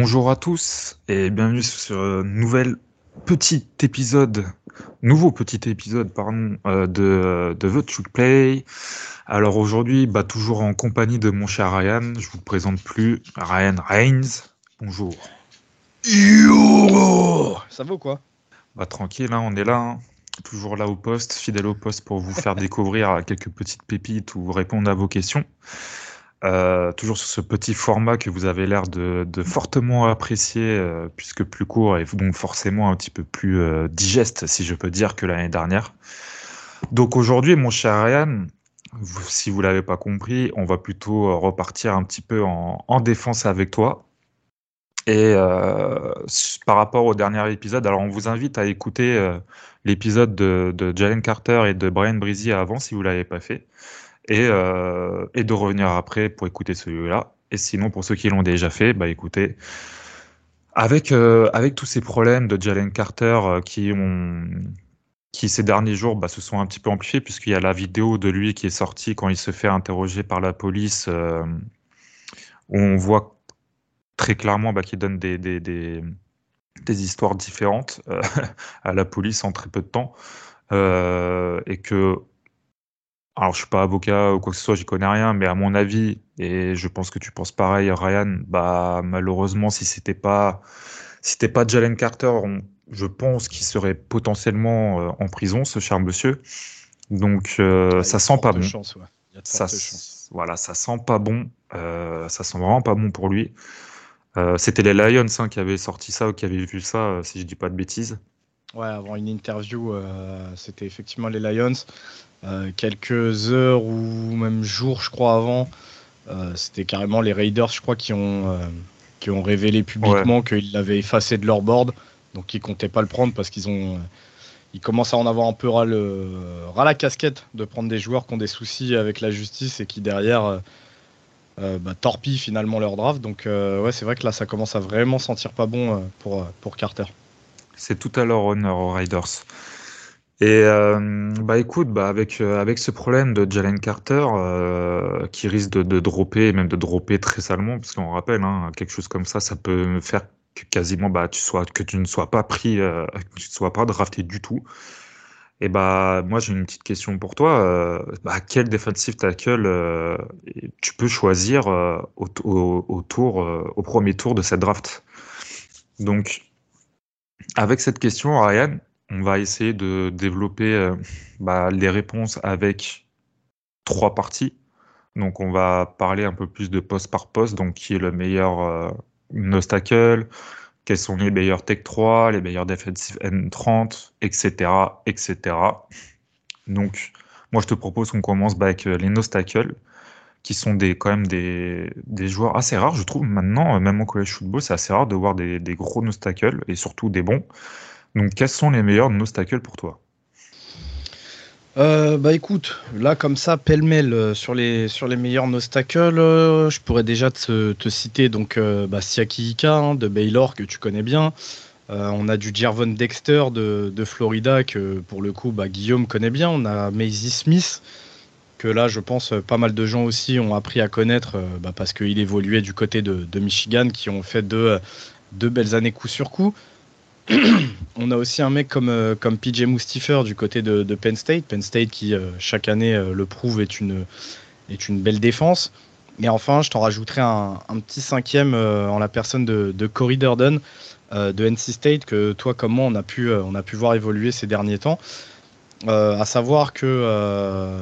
Bonjour à tous et bienvenue sur un nouvel petit épisode, nouveau petit épisode pardon, euh, de, de The Truth Play. Alors aujourd'hui, bah, toujours en compagnie de mon cher Ryan, je vous présente plus Ryan Reigns. Bonjour. Yo Ça va ou quoi? Bah tranquille, hein, on est là, hein. toujours là au poste, fidèle au poste pour vous faire découvrir quelques petites pépites ou répondre à vos questions. Euh, toujours sur ce petit format que vous avez l'air de, fortement apprécier, euh, puisque plus court et donc forcément un petit peu plus euh, digeste, si je peux dire, que l'année dernière. Donc aujourd'hui, mon cher Ryan, si vous l'avez pas compris, on va plutôt repartir un petit peu en, en défense avec toi. Et par rapport au dernier épisode, alors on vous invite à écouter l'épisode de, de Jalen Carter et de Brian Brizy avant, si vous l'avez pas fait et, euh, et de revenir après pour écouter celui-là. Et sinon, pour ceux qui l'ont déjà fait, bah écoutez, avec, euh, avec tous ces problèmes de Jalen Carter euh, qui ont qui ces derniers jours bah, se sont un petit peu amplifiés puisqu'il y a la vidéo de lui qui est sortie quand il se fait interroger par la police où on voit très clairement bah, qu'il donne des, des, des, des histoires différentes à la police en très peu de temps et que alors, je suis pas avocat ou quoi que ce soit, j'y connais rien, mais à mon avis, et je pense que tu penses pareil, Ryan, bah malheureusement, si c'était pas, si c'était pas Jalen Carter, on- je pense qu'il serait potentiellement euh, en prison, ce cher monsieur. Donc, euh, Ah, ça de sent pas bon. ouais. Il y a de Ça, voilà, ça sent pas bon. Euh, ça sent vraiment pas bon pour lui. Euh, c'était les Lions hein, qui avaient sorti ça ou qui avaient vu ça, si je dis pas de bêtises. Ouais, avant une interview, euh, c'était effectivement les Lions. Euh, quelques heures ou même jours, je crois, avant, euh, c'était carrément les Raiders, je crois, qui ont, euh, qui ont révélé publiquement qu'ils l'avaient effacé de leur board. Donc ils comptaient pas le prendre parce qu'ils ont. ils commencent à en avoir un peu ras, le, ras la casquette de prendre des joueurs qui ont des soucis avec la justice et qui derrière euh, bah, torpillent finalement leur draft. Donc euh, ouais, c'est vrai que là, ça commence à vraiment sentir pas bon pour, pour Carter. C'est tout à leur honneur aux Raiders. Et euh, bah écoute, bah avec euh, avec ce problème de Jalen Carter euh, qui risque de, de dropper, même de dropper très salement, parce qu'on rappelle, hein, quelque chose comme ça, ça peut faire que quasiment bah tu sois que tu ne sois pas pris, euh, que tu ne sois pas drafté du tout. Et bah moi j'ai une petite question pour toi. Euh, bah, quel defensive tackle euh, tu peux choisir au, au, au tour, au premier tour de cette draft? Donc avec cette question, Ryan, on va essayer de développer euh, bah, les réponses avec trois parties. Donc, on va parler un peu plus de poste par poste, donc qui est le meilleur euh, nose tackle, quels sont les meilleurs tech 3, les meilleurs defensive end 30, etc., etc. Donc, moi, je te propose qu'on commence bah, avec euh, les nose tackle, qui sont des, quand même des, joueurs assez rares, je trouve. Maintenant, euh, même en college football, c'est assez rare de voir des, des gros nose tackle, et surtout des bons. Donc, quels sont les meilleurs nose tackle pour toi? Euh, bah écoute, là comme ça, pêle-mêle euh, sur les, meilleurs nose euh, je pourrais déjà te, te citer donc bah, Siaki Ika hein, de Baylor que tu connais bien. On a du Jervon Dexter de, Florida que pour le coup bah, Guillaume connaît bien. On a Maisie Smith que là je pense pas mal de gens aussi ont appris à connaître bah, parce qu'il évoluait du côté de, de Michigan qui ont fait deux, deux belles années coup sur coup. On a aussi un mec comme, euh, comme PJ Mustifer du côté de, Penn State. Penn State qui, euh, chaque année, euh, le prouve, est une, est une belle défense. Et enfin, je t'en rajouterai un, petit cinquième en la personne de, Corey Durden de NC State, que toi comme moi, on a pu, on a pu voir évoluer ces derniers temps. Euh, à savoir que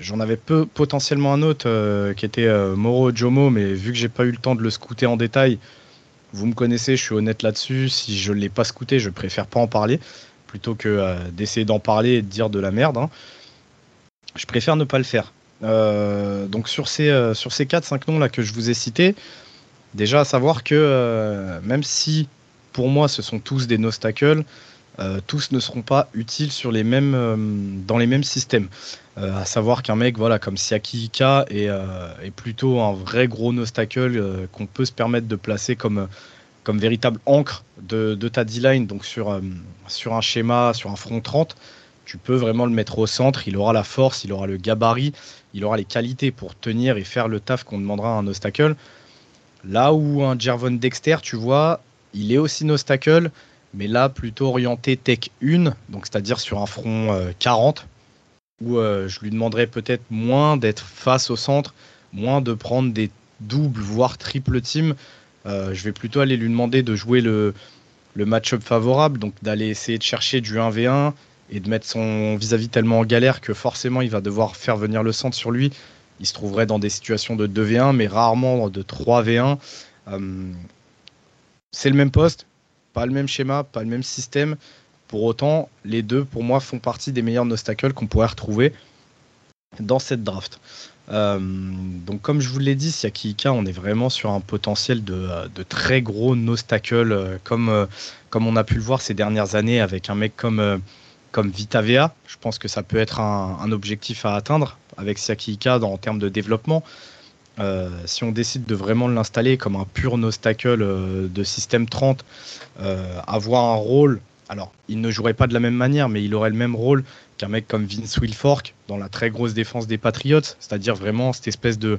j'en avais peu, potentiellement un autre qui était Moro Jomo, mais vu que j'ai pas eu le temps de le scouter en détail, vous me connaissez, je suis honnête là-dessus. Si je ne l'ai pas scouté, je préfère pas en parler plutôt que euh, d'essayer d'en parler et de dire de la merde. hein. Je préfère ne pas le faire. Euh, donc sur ces, euh, sur ces 4-5 noms là que je vous ai cités, déjà à savoir que euh, même si pour moi ce sont tous des nose tackles, euh, tous ne seront pas utiles sur les mêmes, euh, dans les mêmes systèmes. Euh, à savoir qu'un mec voilà, comme Siaki Ika est, euh, est plutôt un vrai gros euh, qu'on peut se permettre de placer comme, comme véritable encre de, de ta D-line, donc sur, sur un schéma, sur un front 30. Tu peux vraiment le mettre au centre, il aura la force, il aura le gabarit, il aura les qualités pour tenir et faire le taf qu'on demandera à un nose tackle. Là où un Jervon Dexter, tu vois, il est aussi Nostacle, mais là plutôt orienté tech 1, donc c'est-à-dire sur un front 40, où je lui demanderais peut-être moins d'être face au centre, moins de prendre des doubles, voire triple team. je vais plutôt aller lui demander de jouer le, match-up favorable, donc d'aller essayer de chercher du 1v1 et de mettre son vis-à-vis tellement en galère que forcément il va devoir faire venir le centre sur lui. Il se trouverait dans des situations de 2v1, mais rarement de 3v1. Euh, c'est le même poste, pas le même schéma, pas le même système. Pour autant, les deux, pour moi, font partie des meilleurs nostacles qu'on pourrait retrouver dans cette draft. Euh, donc, comme je vous l'ai dit, Siakika, on est vraiment sur un potentiel de, très gros nostacles, euh, comme, euh, comme on a pu le voir ces dernières années avec un mec comme, comme Vitavea. Je pense que ça peut être un, objectif à atteindre avec Siakika en termes de développement. Si on décide de vraiment l'installer comme un pur nostacle de système 30, avoir un rôle alors, il ne jouerait pas de la même manière, mais il aurait le même rôle qu'un mec comme Vince Wilfork dans la très grosse défense des Patriots, c'est-à-dire vraiment cette espèce de,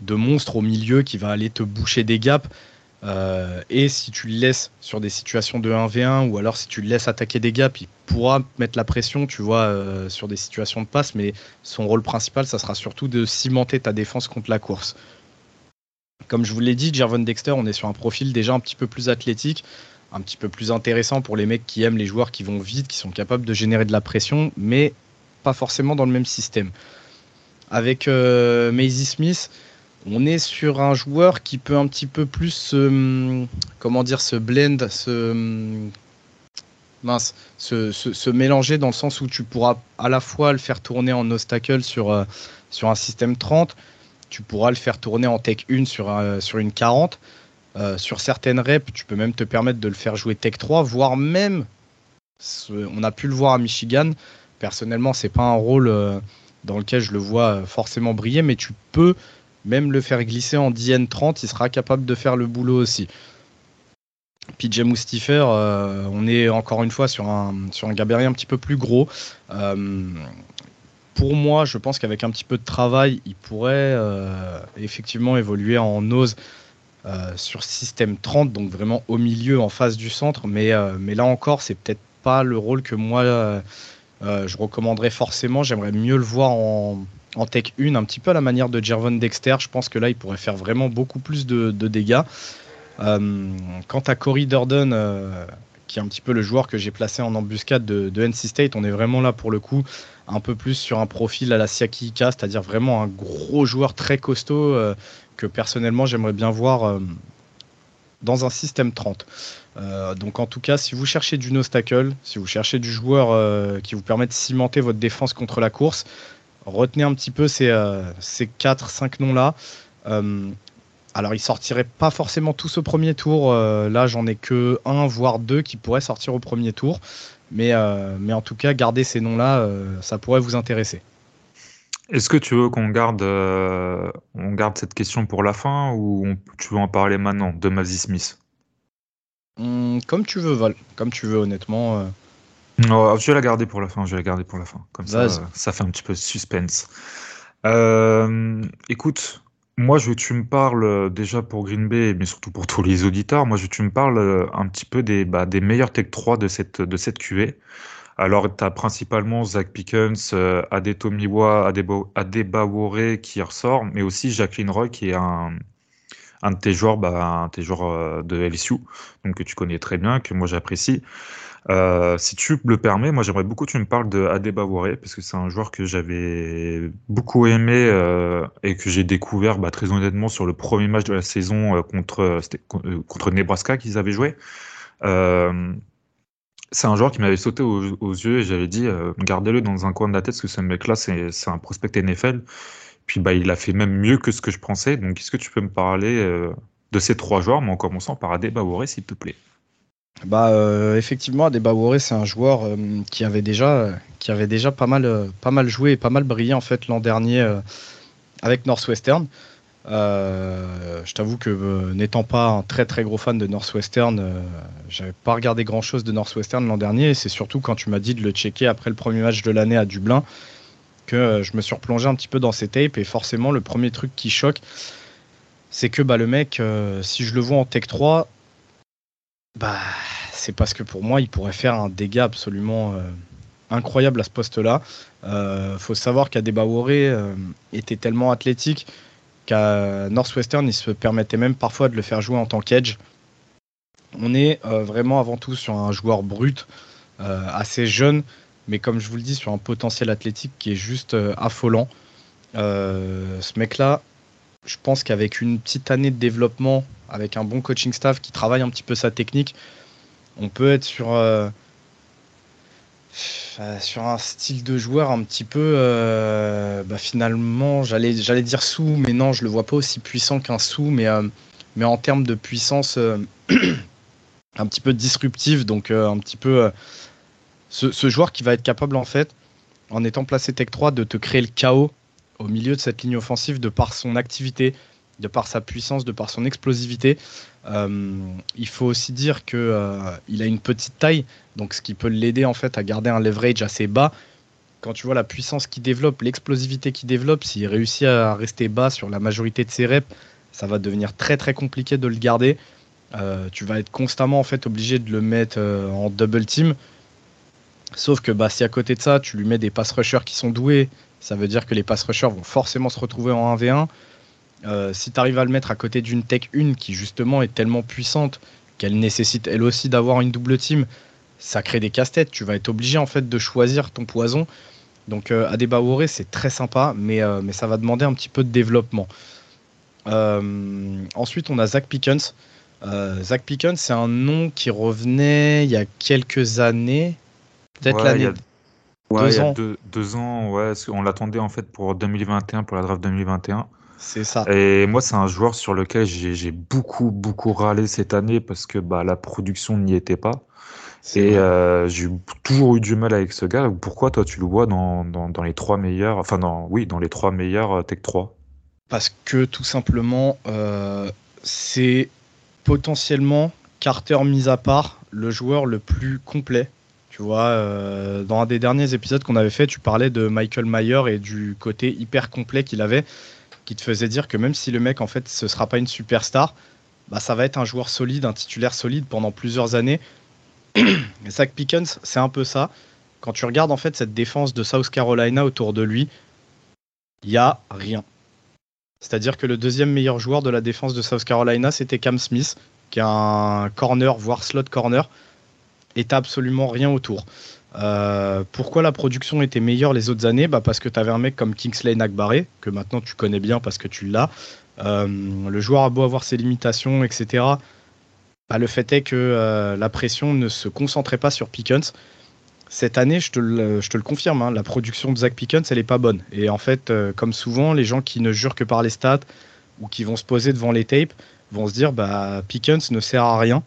de monstre au milieu qui va aller te boucher des gaps. Euh, et si tu le laisses sur des situations de 1v1 ou alors si tu le laisses attaquer des gaps, il pourra mettre la pression, tu vois, euh, sur des situations de passe, mais son rôle principal, ça sera surtout de cimenter ta défense contre la course. Comme je vous l'ai dit, Jervon Dexter, on est sur un profil déjà un petit peu plus athlétique, un petit peu plus intéressant pour les mecs qui aiment les joueurs qui vont vite, qui sont capables de générer de la pression, mais pas forcément dans le même système. Avec euh, Maisie Smith, on est sur un joueur qui peut un petit peu plus se, comment dire, se blend, se, mince, mélanger dans le sens où tu pourras à la fois le faire tourner en obstacle sur, euh, un système 30, tu pourras le faire tourner en tech 1 sur, euh, sur une 40. Euh, sur certaines reps, tu peux même te permettre de le faire jouer Tech 3, voire même, on a pu le voir à Michigan. Personnellement, c'est pas un rôle euh, dans lequel je le vois euh, forcément briller, mais tu peux même le faire glisser en DN30, il sera capable de faire le boulot aussi. PJ Moustifer, on est encore une fois sur un, sur gabarit un petit peu plus gros. pour moi, je pense qu'avec un petit peu de travail, il pourrait effectivement évoluer en euh, sur système 30, donc vraiment au milieu, en face du centre. Mais, euh, mais là encore, c'est peut-être pas le rôle que moi euh, je recommanderais forcément. J'aimerais mieux le voir en, en, tech 1, un petit peu à la manière de Jervon Dexter. Je pense que là, il pourrait faire vraiment beaucoup plus de, dégâts. quant à Corey Durden, qui est un petit peu le joueur que j'ai placé en embuscade de, NC State, on est vraiment là pour le coup un peu plus sur un profil à la Siaki c'est-à-dire vraiment un gros joueur très costaud que personnellement j'aimerais bien voir euh, dans un système 30. Euh, donc en tout cas, si vous cherchez du obstacle, si vous cherchez du joueur euh, qui vous permet de cimenter votre défense contre la course, retenez un petit peu ces, ces 4-5 noms-là. alors ils sortiraient pas forcément tous au premier tour. là, j'en ai que un, voire deux qui pourraient sortir au premier tour. Mais, mais en tout cas, gardez ces noms-là, ça pourrait vous intéresser. Est-ce que tu veux qu'on garde, euh, on garde cette question pour la fin ou tu veux en parler maintenant de Mazzy Smith? Hmm, Comme tu veux, Val. Comme tu veux, honnêtement. Euh. Non, je vais la garder pour la fin. Je vais la garder pour la fin. Comme ça, ça fait un petit peu de suspense. Euh, écoute, moi, je veux que tu me parles déjà pour Green Bay, mais surtout pour tous les auditeurs. Moi, je veux que tu me parles un petit peu des, bah, des meilleurs Tech 3 de cette, de cette QV. Alors, tu as principalement Zach Pickens, euh, Adetomiwa, Adebawore qui ressort, mais aussi Jacqueline Roy qui est un, un de tes joueurs, bah, un de tes joueurs euh, de LSU, donc que tu connais très bien, que moi j'apprécie. Euh, si tu le permets, moi j'aimerais beaucoup que tu me parles de Adebawore parce que c'est un joueur que j'avais beaucoup aimé et que j'ai découvert bah, très honnêtement sur le premier match de la saison contre, contre Nebraska qu'ils avaient joué c'est un joueur qui m'avait sauté aux, yeux et j'avais dit euh, gardez-le dans un coin de la tête parce que ce mec-là, c'est un prospect NFL. Puis bah, il a fait même mieux que ce que je pensais. Donc, est-ce que tu peux me parler euh, de ces trois joueurs, mais en commençant par Adebaworé, s'il te plaît? Bah, euh, effectivement, Adebaworé, c'est un joueur qui, avait déjà, qui avait déjà pas mal, pas mal joué et pas mal brillé en fait l'an dernier avec Northwestern. Euh, je t'avoue que euh, n'étant pas un très très gros fan de Northwestern, euh, j'avais pas regardé grand chose de Northwestern l'an dernier. Et c'est surtout quand tu m'as dit de le checker après le premier match de l'année à Dublin que je me suis replongé un petit peu dans ces tapes. Et forcément, le premier truc qui choque, c'est que bah, le mec, euh, si je le vois en Tech 3, bah, c'est parce que pour moi, il pourrait faire un dégât absolument euh, incroyable à ce poste-là. Euh, faut savoir qu'Adebayor euh, était tellement athlétique qu'à Northwestern, il se permettait même parfois de le faire jouer en tant qu'edge. On est vraiment avant tout sur un joueur brut, assez jeune, mais comme je vous le dis, sur un potentiel athlétique qui est juste affolant. ce mec-là, je pense qu'avec une petite année de développement, avec un bon coaching staff qui travaille un petit peu sa technique, on peut être sur, euh, euh, un style de joueur un petit peu, euh, bah, finalement, j'allais, dire sous, mais non, je le vois pas aussi puissant qu'un sous, mais, mais en termes de puissance un petit peu disruptive, donc un petit peu ce, ce, joueur qui va être capable en fait, en étant placé Tech 3, de te créer le chaos au milieu de cette ligne offensive de par son activité, de par sa puissance, de par son explosivité. Euh, il faut aussi dire qu'il euh, a une petite taille, donc ce qui peut l'aider en fait à garder un leverage assez bas. Quand tu vois la puissance qu'il développe, l'explosivité qu'il développe, s'il réussit à rester bas sur la majorité de ses reps, ça va devenir très très compliqué de le garder. Euh, tu vas être constamment en fait obligé de le mettre en double team. Sauf que bah, si à côté de ça, tu lui mets des pass rushers qui sont doués, ça veut dire que les pass rushers vont forcément se retrouver en 1v1. Euh, si tu arrives à le mettre à côté d'une Tech 1 qui justement est tellement puissante qu'elle nécessite elle aussi d'avoir une double team, ça crée des casse-têtes. Tu vas être obligé en fait de choisir ton poison. Donc euh, Adebaworé c'est très sympa, mais, euh, mais ça va demander un petit peu de développement. Euh, ensuite on a Zach Pickens. Zach Pickens c'est un nom qui revenait il y a quelques années, peut-être l'année Ouais, deux il y a ans. Deux, deux, ans, ouais. On l'attendait en fait pour 2021, pour la draft 2021. C'est ça. Et moi, c'est un joueur sur lequel j'ai beaucoup, beaucoup râlé cette année parce que bah, la production n'y était pas. Et euh, j'ai toujours eu du mal avec ce gars. Pourquoi toi, tu le vois dans, dans, dans les trois meilleurs, enfin, dans, oui, dans les trois meilleurs euh, Tech 3 Parce que tout simplement, euh, c'est potentiellement, Carter mis à part, le joueur le plus complet tu vois, euh, dans un des derniers épisodes qu'on avait fait, tu parlais de Michael Mayer et du côté hyper complet qu'il avait, qui te faisait dire que même si le mec, en fait, ce sera pas une superstar, bah, ça va être un joueur solide, un titulaire solide pendant plusieurs années. Zach Pickens, c'est un peu ça. Quand tu regardes en fait cette défense de South Carolina autour de lui, il y a rien. C'est-à-dire que le deuxième meilleur joueur de la défense de South Carolina, c'était Cam Smith, qui est un corner, voire slot corner et t'as absolument rien autour. Euh, pourquoi la production était meilleure les autres années? Bah Parce que tu avais un mec comme Kingsley Nagbaré, que maintenant tu connais bien parce que tu l'as. Euh, le joueur a beau avoir ses limitations, etc. Bah, le fait est que euh, la pression ne se concentrait pas sur Pickens. Cette année, je te le, confirme, hein, la production de Zach Pickens, elle n'est pas bonne. Et en fait, comme souvent, les gens qui ne jurent que par les stats ou qui vont se poser devant les tapes vont se dire bah, Pickens ne sert à rien.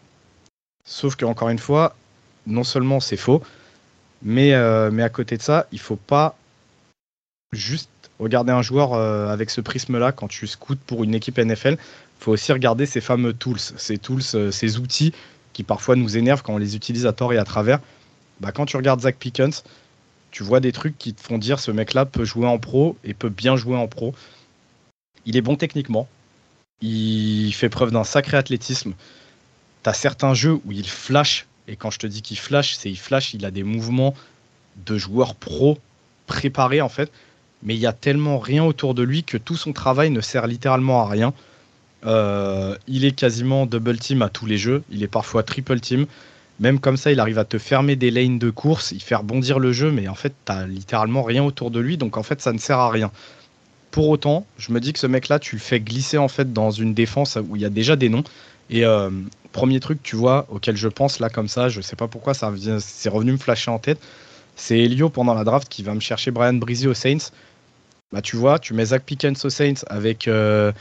Sauf que, encore une fois, non seulement c'est faux, mais, euh, mais à côté de ça, il faut pas juste regarder un joueur euh, avec ce prisme-là quand tu scoutes pour une équipe NFL. Il faut aussi regarder ces fameux tools, ces tools, euh, ces outils qui parfois nous énervent quand on les utilise à tort et à travers. Bah, quand tu regardes Zach Pickens, tu vois des trucs qui te font dire ce mec-là peut jouer en pro et peut bien jouer en pro. Il est bon techniquement. Il fait preuve d'un sacré athlétisme. Tu as certains jeux où il flash et quand je te dis qu'il flash, c'est il flash, il a des mouvements de joueur pro préparés en fait. Mais il y a tellement rien autour de lui que tout son travail ne sert littéralement à rien. Euh, il est quasiment double team à tous les jeux. Il est parfois triple team. Même comme ça, il arrive à te fermer des lanes de course, il fait rebondir le jeu, mais en fait, tu n'as littéralement rien autour de lui, donc en fait, ça ne sert à rien. Pour autant, je me dis que ce mec-là, tu le fais glisser en fait dans une défense où il y a déjà des noms. Et euh, premier truc, tu vois, auquel je pense là comme ça, je sais pas pourquoi ça c'est revenu me flasher en tête, c'est Elio pendant la draft qui va me chercher Brian Breezy aux Saints. Bah tu vois, tu mets Zach Pickens aux Saints avec euh,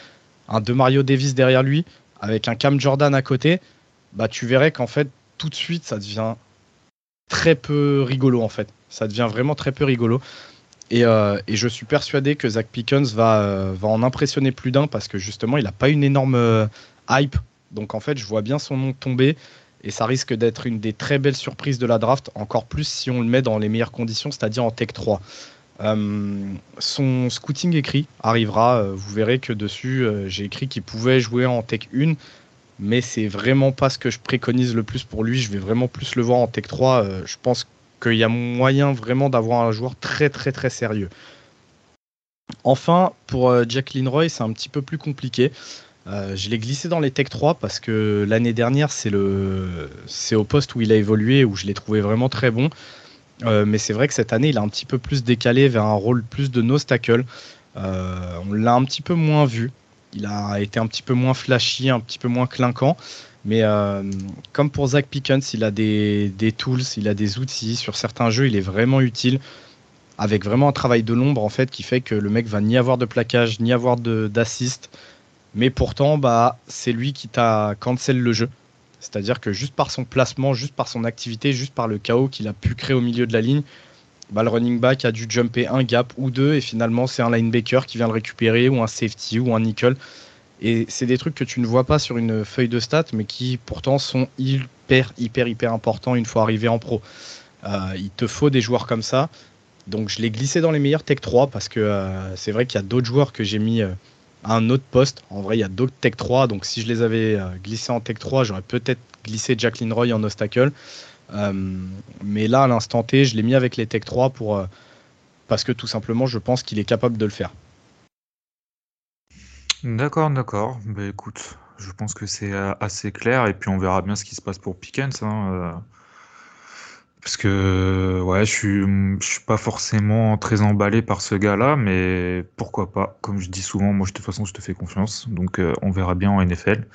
un de Mario Davis derrière lui, avec un Cam Jordan à côté, bah tu verrais qu'en fait tout de suite ça devient très peu rigolo en fait. Ça devient vraiment très peu rigolo. Et, euh, je suis persuadé que Zach Pickens va, euh, va en impressionner plus d'un parce que justement il n'a pas une énorme hype donc en fait, je vois bien son nom tomber et ça risque d'être une des très belles surprises de la draft, encore plus si on le met dans les meilleures conditions, c'est-à-dire en Tech 3. son scouting écrit arrivera. vous verrez que dessus, j'ai écrit qu'il pouvait jouer en Tech 1, mais c'est vraiment pas ce que je préconise le plus pour lui. Je vais vraiment plus le voir en Tech 3. je pense qu'il y a moyen vraiment d'avoir un joueur très très très sérieux. Enfin, pour Jack Roy, c'est un petit peu plus compliqué. Euh, je l'ai glissé dans les Tech 3 parce que l'année dernière, c'est le, au poste où il a évolué, où je l'ai trouvé vraiment très bon. Euh, mais c'est vrai que cette année, il a un petit peu plus décalé vers un rôle plus de no tackle. Euh, on l'a un petit peu moins vu. Il a été un petit peu moins flashy, un petit peu moins clinquant. Mais comme pour Zach Pickens, il a des, des, tools, il a des outils. Sur certains jeux, il est vraiment utile. Avec vraiment un travail de l'ombre, en fait, qui fait que le mec va ni avoir de plaquage, ni avoir d'assist. Mais pourtant, bah, c'est lui qui t'a cancel le jeu. C'est-à-dire que juste par son placement, juste par son activité, juste par le chaos qu'il a pu créer au milieu de la ligne, bah, le running back a dû jumper un gap ou deux et finalement c'est un linebacker qui vient le récupérer ou un safety ou un nickel. Et c'est des trucs que tu ne vois pas sur une feuille de stats mais qui pourtant sont hyper hyper hyper importants une fois arrivé en pro. Euh, il te faut des joueurs comme ça. Donc je l'ai glissé dans les meilleurs Tech 3 parce que euh, c'est vrai qu'il y a d'autres joueurs que j'ai mis euh, un autre poste. En vrai, il y a d'autres Tech 3, donc si je les avais euh, glissés en Tech 3, j'aurais peut-être glissé Jacqueline Roy en obstacle. Euh, mais là, à l'instant T, je l'ai mis avec les Tech 3 pour, euh, parce que tout simplement, je pense qu'il est capable de le faire. D'accord, d'accord. Bah, écoute, je pense que c'est assez clair et puis on verra bien ce qui se passe pour Pickens. Hein, parce que ouais, je suis, je suis pas forcément très emballé par ce gars-là, mais pourquoi pas? Comme je dis souvent, moi de toute façon je te fais confiance, donc euh, on verra bien en NFL.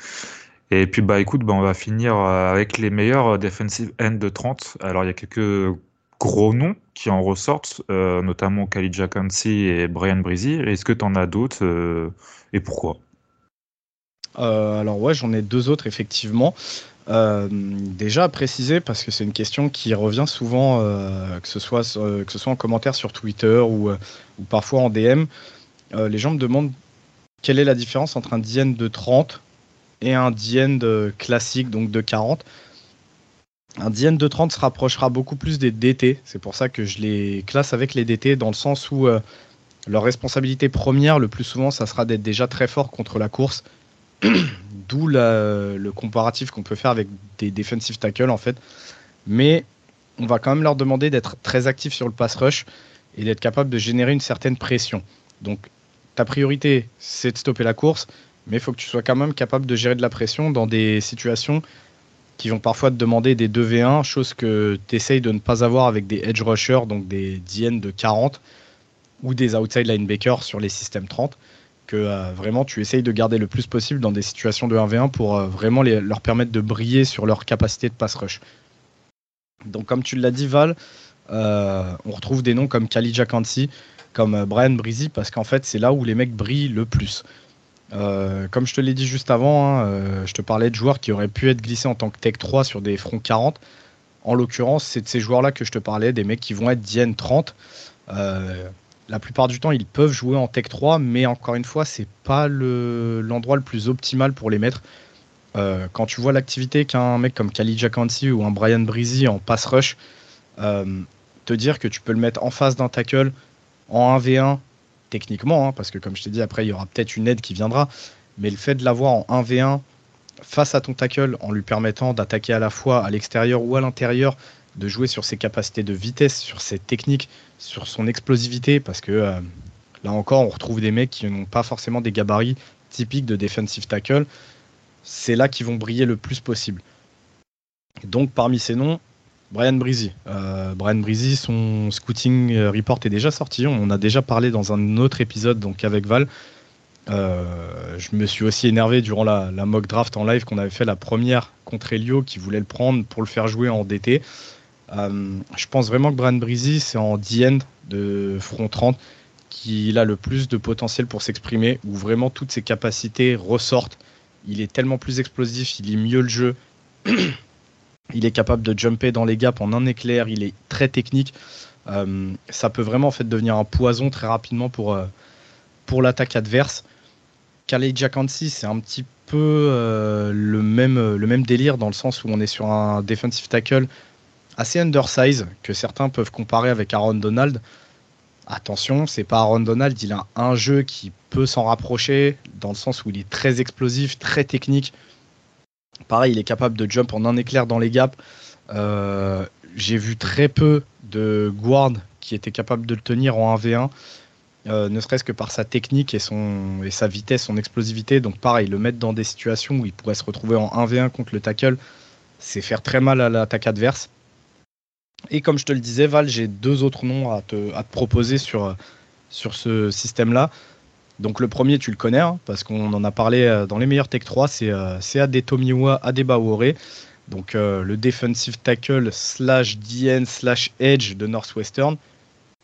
Et puis bah écoute, bah, on va finir euh, avec les meilleurs euh, defensive end de 30. Alors il y a quelques gros noms qui en ressortent, notamment Khalid Kansi et Brian Breezy. Est-ce que tu en as d'autres et pourquoi? alors ouais, j'en ai deux autres effectivement. Euh, déjà préciser, parce que c'est une question qui revient souvent, euh, que, ce soit, que ce soit en commentaire sur Twitter ou, euh, parfois en DM, les gens me demandent quelle est la différence entre un DN de 30 et un DN classique, donc de 40. Un DN de 30 se rapprochera beaucoup plus des DT, c'est pour ça que je les classe avec les DT, dans le sens où leur responsabilité première, le plus souvent, ça sera d'être déjà très fort contre la course D'où le comparatif qu'on peut faire avec des defensive tackles en fait. Mais on va quand même leur demander d'être très actifs sur le pass rush et d'être capable de générer une certaine pression. Donc ta priorité, c'est de stopper la course, mais il faut que tu sois quand même capable de gérer de la pression dans des situations qui vont parfois te demander des 2v1, chose que tu essayes de ne pas avoir avec des edge rushers, donc des DN de 40 ou des outside linebackers sur les systèmes 30 euh, vraiment tu essayes de garder le plus possible dans des situations de 1v1 pour euh, vraiment leur permettre de briller sur leur capacité de pass rush. Donc comme tu l'as dit Val, euh, on retrouve des noms comme Khalid Kansi, comme Brian Breezy, parce qu'en fait c'est là où les mecs brillent le plus. comme je te l'ai dit juste avant, hein, je te parlais de joueurs qui auraient pu être glissés en tant que Tech 3 sur des fronts 40. En l'occurrence, c'est de ces joueurs-là que je te parlais, des mecs qui vont être DN 30 la plupart du temps, ils peuvent jouer en Tech 3, mais encore une fois, c'est pas l'endroit le, plus optimal pour les mettre. Euh, quand tu vois l'activité qu'un mec comme Khalid Jakansi ou un Brian Breezy en pass rush, euh, te dire que tu peux le mettre en face d'un tackle en 1v1, techniquement, hein, parce que comme je t'ai dit, après, il y aura peut-être une aide qui viendra, mais le fait de l'avoir en 1v1 face à ton tackle en lui permettant d'attaquer à la fois à l'extérieur ou à l'intérieur, de jouer sur ses capacités de vitesse, sur ses techniques, sur son explosivité, parce que euh, là encore, on retrouve des mecs qui n'ont pas forcément des gabarits typiques de defensive tackle. C'est là qu'ils vont briller le plus possible. Donc parmi ces noms, Brian Breezy. Euh, Brian Breezy, son scouting euh, report est déjà sorti. On a déjà parlé dans un autre épisode, donc avec Val. je me suis aussi énervé durant la, la mock draft en live qu'on avait fait la première contre Elio qui voulait le prendre pour le faire jouer en DT. Euh, je pense vraiment que Brian Breezy, c'est en D-end de front 30 qu'il a le plus de potentiel pour s'exprimer, où vraiment toutes ses capacités ressortent. Il est tellement plus explosif, il lit mieux le jeu. il est capable de jumper dans les gaps en un éclair, il est très technique. Euh, ça peut vraiment en fait devenir un poison très rapidement pour, euh, pour l'attaque adverse. Khaled Jakansi, c'est un petit peu le, même, le même délire dans le sens où on est sur un defensive tackle assez undersize que certains peuvent comparer avec Aaron Donald. Attention, c'est pas Aaron Donald, il a un jeu qui peut s'en rapprocher, dans le sens où il est très explosif, très technique. Pareil, il est capable de jump en un éclair dans les gaps. Euh, j'ai vu très peu de guard qui était capable de le tenir en 1v1. Euh, ne serait-ce que par sa technique et, son, et sa vitesse, son explosivité. Donc pareil, le mettre dans des situations où il pourrait se retrouver en 1v1 contre le tackle, c'est faire très mal à l'attaque adverse. Et comme je te le disais, Val, j'ai deux autres noms à te, proposer sur, sur ce système-là. Donc le premier, tu le connais, hein, parce qu'on en a parlé euh, dans les meilleurs Tech 3, c'est euh, Adetomiwa Adebawore. Donc euh, le defensive tackle slash DN slash edge de Northwestern.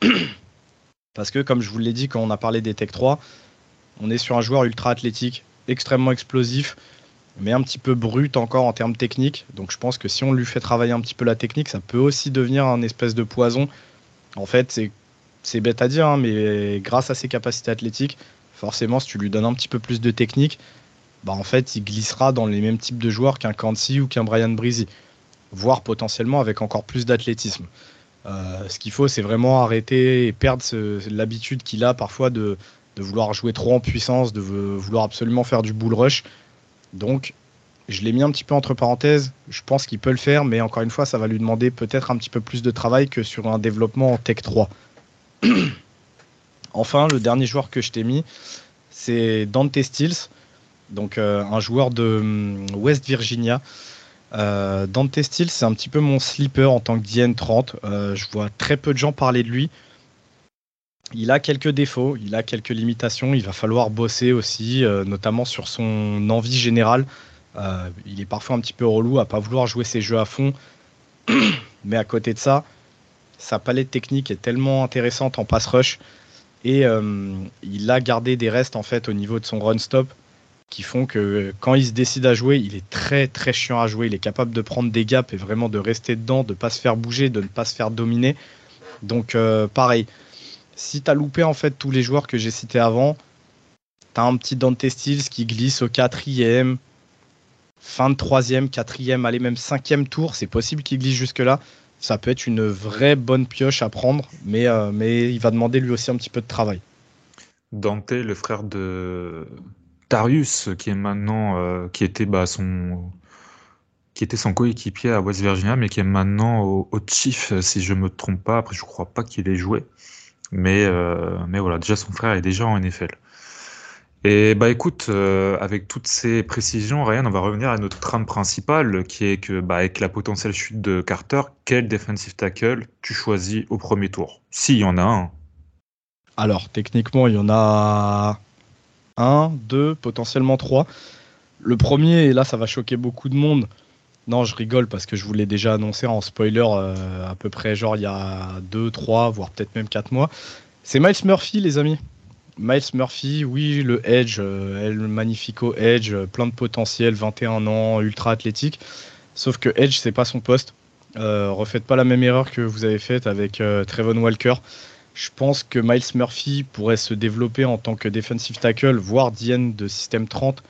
parce que comme je vous l'ai dit quand on a parlé des Tech 3, on est sur un joueur ultra athlétique, extrêmement explosif, mais un petit peu brut encore en termes techniques. Donc je pense que si on lui fait travailler un petit peu la technique, ça peut aussi devenir un espèce de poison. En fait, c'est bête à dire, hein, mais grâce à ses capacités athlétiques, forcément, si tu lui donnes un petit peu plus de technique, bah en fait, il glissera dans les mêmes types de joueurs qu'un Kansi ou qu'un Brian Breezy, voire potentiellement avec encore plus d'athlétisme. Euh, ce qu'il faut, c'est vraiment arrêter et perdre l'habitude qu'il a parfois de, de, vouloir jouer trop en puissance, de vouloir absolument faire du bull rush. Donc, je l'ai mis un petit peu entre parenthèses. Je pense qu'il peut le faire, mais encore une fois, ça va lui demander peut-être un petit peu plus de travail que sur un développement en Tech 3. enfin, le dernier joueur que je t'ai mis, c'est Dante Stills, donc euh, un joueur de hum, West Virginia. Euh, Dante Stills, c'est un petit peu mon sleeper en tant que DN30. Euh, je vois très peu de gens parler de lui il a quelques défauts, il a quelques limitations. Il va falloir bosser aussi, euh, notamment sur son envie générale. Euh, il est parfois un petit peu relou à pas vouloir jouer ses jeux à fond. Mais à côté de ça, sa palette technique est tellement intéressante en pass rush et euh, il a gardé des restes en fait au niveau de son run stop qui font que quand il se décide à jouer, il est très très chiant à jouer. Il est capable de prendre des gaps et vraiment de rester dedans, de pas se faire bouger, de ne pas se faire dominer. Donc pareil, si tu as loupé en fait tous les joueurs que j'ai cités avant, tu as un petit Dante Styles qui glisse au quatrième, fin de troisième, quatrième, allez même cinquième tour, c'est possible qu'il glisse jusque-là. Ça peut être une vraie bonne pioche à prendre, mais, euh, mais il va demander lui aussi un petit peu de travail. Dante, le frère de Darius, qui est maintenant, euh, qui était bah, son, qui était son coéquipier à West Virginia, mais qui est maintenant au, au Chief, si je me trompe pas. Après, je crois pas qu'il ait joué. Mais, euh, mais voilà, déjà son frère est déjà en NFL. Et bah écoute, euh, avec toutes ces précisions, Ryan, on va revenir à notre trame principale, qui est que bah, avec la potentielle chute de Carter, quel defensive tackle tu choisis au premier tour? S'il y en a un. Alors, techniquement, il y en a un, deux, potentiellement trois. Le premier, et là ça va choquer beaucoup de monde, non, je rigole parce que je vous l'ai déjà annoncé en spoiler euh, à peu près genre il y a 2, 3, voire peut-être même 4 mois. C'est Miles Murphy, les amis. Miles Murphy, oui, le Edge, euh, El Magnifico Edge, euh, plein de potentiel, 21 ans, ultra athlétique. Sauf que Edge, c'est pas son poste. refaites pas la même erreur que vous avez faite avec Trevon Walker. Je pense que Miles Murphy pourrait se développer en tant que defensive tackle, voire DN de système 30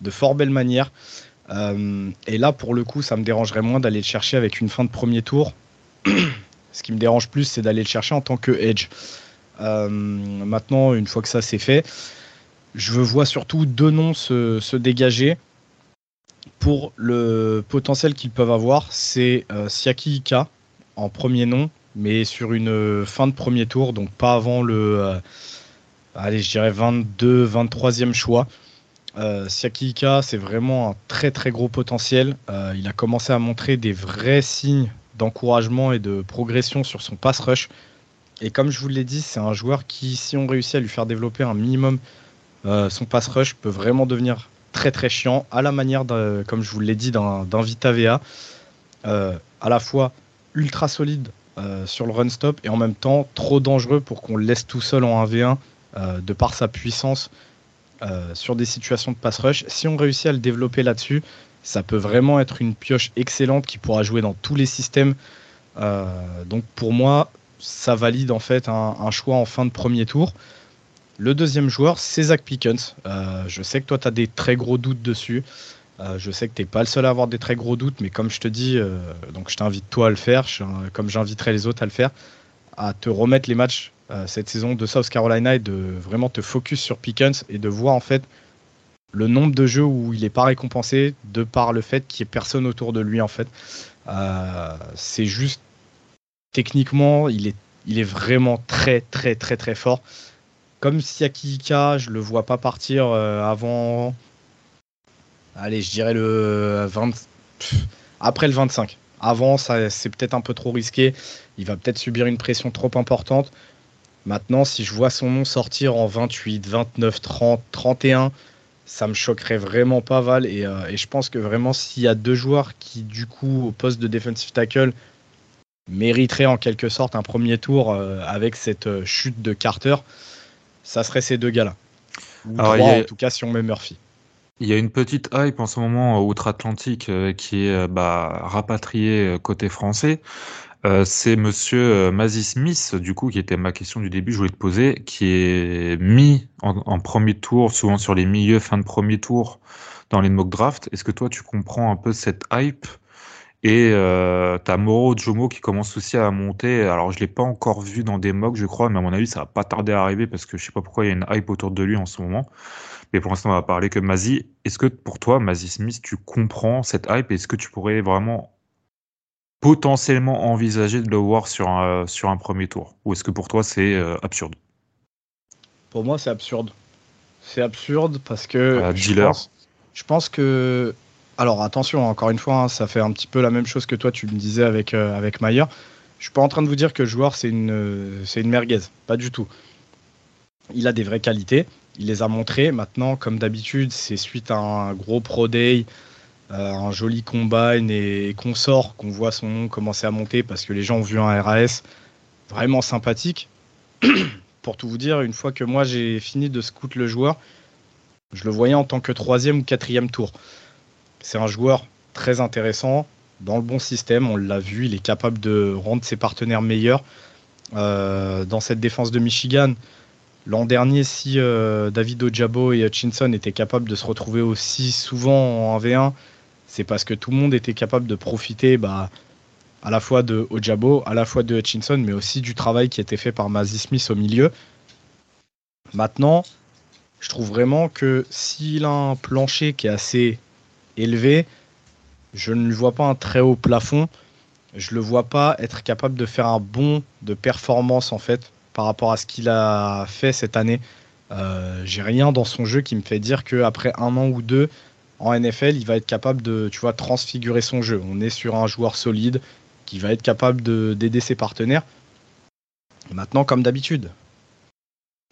de fort belle manière. Euh, et là, pour le coup, ça me dérangerait moins d'aller le chercher avec une fin de premier tour. Ce qui me dérange plus, c'est d'aller le chercher en tant que edge. Euh, maintenant, une fois que ça c'est fait, je vois surtout deux noms se, dégager pour le potentiel qu'ils peuvent avoir. C'est euh, Siaki Ika en premier nom, mais sur une fin de premier tour, donc pas avant le, allez, je dirais 22, 23e choix. Euh, Siaki c'est vraiment un très très gros potentiel. Euh, il a commencé à montrer des vrais signes d'encouragement et de progression sur son pass rush. Et comme je vous l'ai dit, c'est un joueur qui, si on réussit à lui faire développer un minimum euh, son pass rush, peut vraiment devenir très très chiant, à la manière, comme je vous l'ai dit, d'un Vita VA. à la fois ultra solide sur le run stop et en même temps trop dangereux pour qu'on le laisse tout seul en 1v1 de par sa puissance euh, sur des situations de pass rush. Si on réussit à le développer là-dessus, ça peut vraiment être une pioche excellente qui pourra jouer dans tous les systèmes. Euh, donc pour moi, ça valide en fait un, choix en fin de premier tour. Le deuxième joueur, c'est Zach Pickens. Euh, je sais que toi, tu as des très gros doutes dessus. je sais que tu n'es pas le seul à avoir des très gros doutes, mais comme je te dis, donc je t'invite toi à le faire, comme j'inviterai les autres à le faire, à te remettre les matchs cette saison de South Carolina et de vraiment te focus sur Pickens et de voir en fait le nombre de jeux où il n'est pas récompensé de par le fait qu'il n'y ait personne autour de lui en fait. c'est juste techniquement, il est, il est vraiment très très très très fort. Comme Siakika, je le vois pas partir avant allez, je dirais le 20, après le 25. Avant, c'est peut-être un peu trop risqué. Il va peut-être subir une pression trop importante. Maintenant, si je vois son nom sortir en 28, 29, 30, 31, ça me choquerait vraiment pas Val. Euh, et, je pense que vraiment, s'il y a deux joueurs qui, du coup, au poste de defensive tackle, mériteraient en quelque sorte un premier tour euh, avec cette euh, chute de Carter, ça serait ces deux gars-là. Ou trois, en tout cas, si on met Murphy. Il y a une petite hype en ce moment outre-Atlantique qui est bah, rapatriée côté français. C'est monsieur Mazzy Smith, du coup, qui était ma question du début, je voulais te poser, qui est mis en, premier tour, souvent sur les milieux, fin de premier tour dans les mock drafts. Est-ce que toi, tu comprends un peu cette hype et euh, t'as Moro Jomo qui commence aussi à monter? Alors, je l'ai pas encore vu dans des mocks, je crois, mais à mon avis, ça va pas tarder à arriver parce que je sais pas pourquoi il y a une hype autour de lui en ce moment. Mais pour l'instant, on va parler que Mazi. Est-ce que pour toi, Mazi Smith, tu comprends cette hype Est-ce que tu pourrais vraiment potentiellement envisager de le voir sur un, sur un premier tour? Ou est-ce que pour toi, c'est euh, absurde? Pour moi, c'est absurde. C'est absurde parce que. je, pense, je pense que. Alors attention, encore une fois, hein, ça fait un petit peu la même chose que toi, tu me disais avec, euh, avec Mayer. Je suis pas en train de vous dire que le joueur, c'est une, c'est une merguez. Pas du tout. Il a des vraies qualités il les a montrés. Maintenant, comme d'habitude, c'est suite à un gros Pro Day, euh, un joli combine et, consort qu'on voit son nom commencer à monter parce que les gens ont vu un RAS vraiment sympathique. Pour tout vous dire, une fois que moi j'ai fini de scout le joueur, je le voyais en tant que troisième ou quatrième tour. C'est un joueur très intéressant, dans le bon système, on l'a vu, il est capable de rendre ses partenaires meilleurs. Euh, dans cette défense de Michigan, L'an dernier, si euh, David Ojabo et Hutchinson étaient capables de se retrouver aussi souvent en 1v1, c'est parce que tout le monde était capable de profiter bah, à la fois de Ojabo, à la fois de Hutchinson, mais aussi du travail qui était fait par Mazzy Smith au milieu. Maintenant, je trouve vraiment que s'il a un plancher qui est assez élevé, je ne lui vois pas un très haut plafond. Je ne le vois pas être capable de faire un bond de performance en fait par rapport à ce qu'il a fait cette année. Euh, j'ai rien dans son jeu qui me fait dire qu'après un an ou deux en NFL, il va être capable de transfigurer son jeu. On est sur un joueur solide qui va être capable d'aider ses partenaires. Maintenant, comme d'habitude,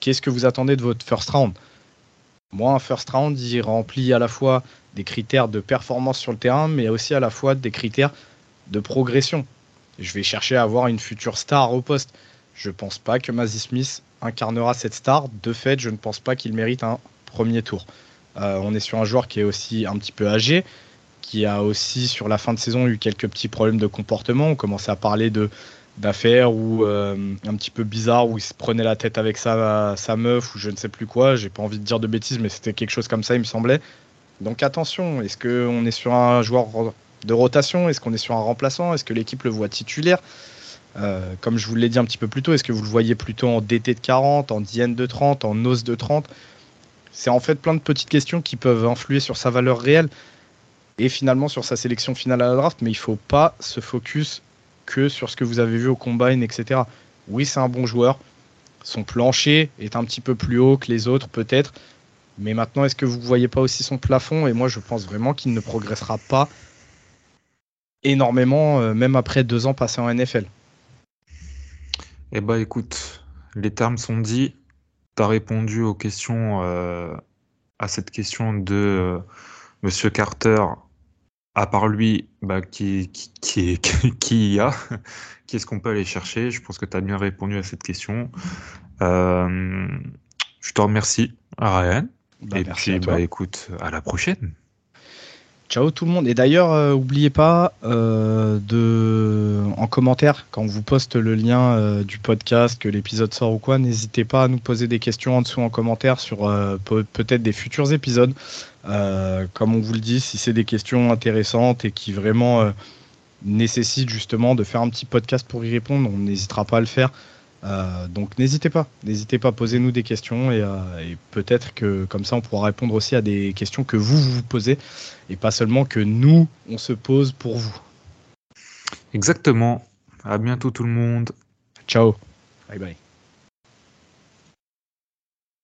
qu'est-ce que vous attendez de votre first round? Moi, un first round, il remplit à la fois des critères de performance sur le terrain, mais aussi à la fois des critères de progression. Je vais chercher à avoir une future star au poste. Je pense pas que Mazzy Smith incarnera cette star. De fait, je ne pense pas qu'il mérite un premier tour. Euh, on est sur un joueur qui est aussi un petit peu âgé, qui a aussi sur la fin de saison eu quelques petits problèmes de comportement. On commençait à parler d'affaires ou euh, un petit peu bizarre où il se prenait la tête avec sa, sa meuf ou je ne sais plus quoi. J'ai pas envie de dire de bêtises, mais c'était quelque chose comme ça, il me semblait. Donc attention, est-ce qu'on est sur un joueur de rotation? Est-ce qu'on est sur un remplaçant? Est-ce que l'équipe le voit titulaire? Euh, comme je vous l'ai dit un petit peu plus tôt, est-ce que vous le voyez plutôt en DT de 40, en DN de 30, en OS de 30 C'est en fait plein de petites questions qui peuvent influer sur sa valeur réelle et finalement sur sa sélection finale à la draft, mais il ne faut pas se focus que sur ce que vous avez vu au combine, etc. Oui, c'est un bon joueur. Son plancher est un petit peu plus haut que les autres, peut-être. Mais maintenant, est-ce que vous ne voyez pas aussi son plafond? Et moi, je pense vraiment qu'il ne progressera pas énormément, euh, même après deux ans passés en NFL. Eh bah écoute, les termes sont dits. Tu as répondu aux questions, euh, à cette question de euh, Monsieur Carter. À part lui, bah, qui, qui, qui, qui y a Qui est-ce qu'on peut aller chercher? Je pense que tu as bien répondu à cette question. Euh, je te remercie, Ryan. Bah, Et puis, bah, écoute, à la prochaine. Ciao tout le monde. Et d'ailleurs, euh, n'oubliez pas euh, de, en commentaire, quand on vous poste le lien euh, du podcast, que l'épisode sort ou quoi, n'hésitez pas à nous poser des questions en dessous en commentaire sur peut-être des futurs épisodes. comme on vous le dit, si c'est des questions intéressantes et qui vraiment nécessitent justement de faire un petit podcast pour y répondre, on n'hésitera pas à le faire. Donc n'hésitez pas, n'hésitez pas, posez-nous des questions et, et peut-être que comme ça on pourra répondre aussi à des questions que vous vous posez et pas seulement que nous on se pose pour vous. Exactement. À bientôt tout le monde. Ciao. Bye bye.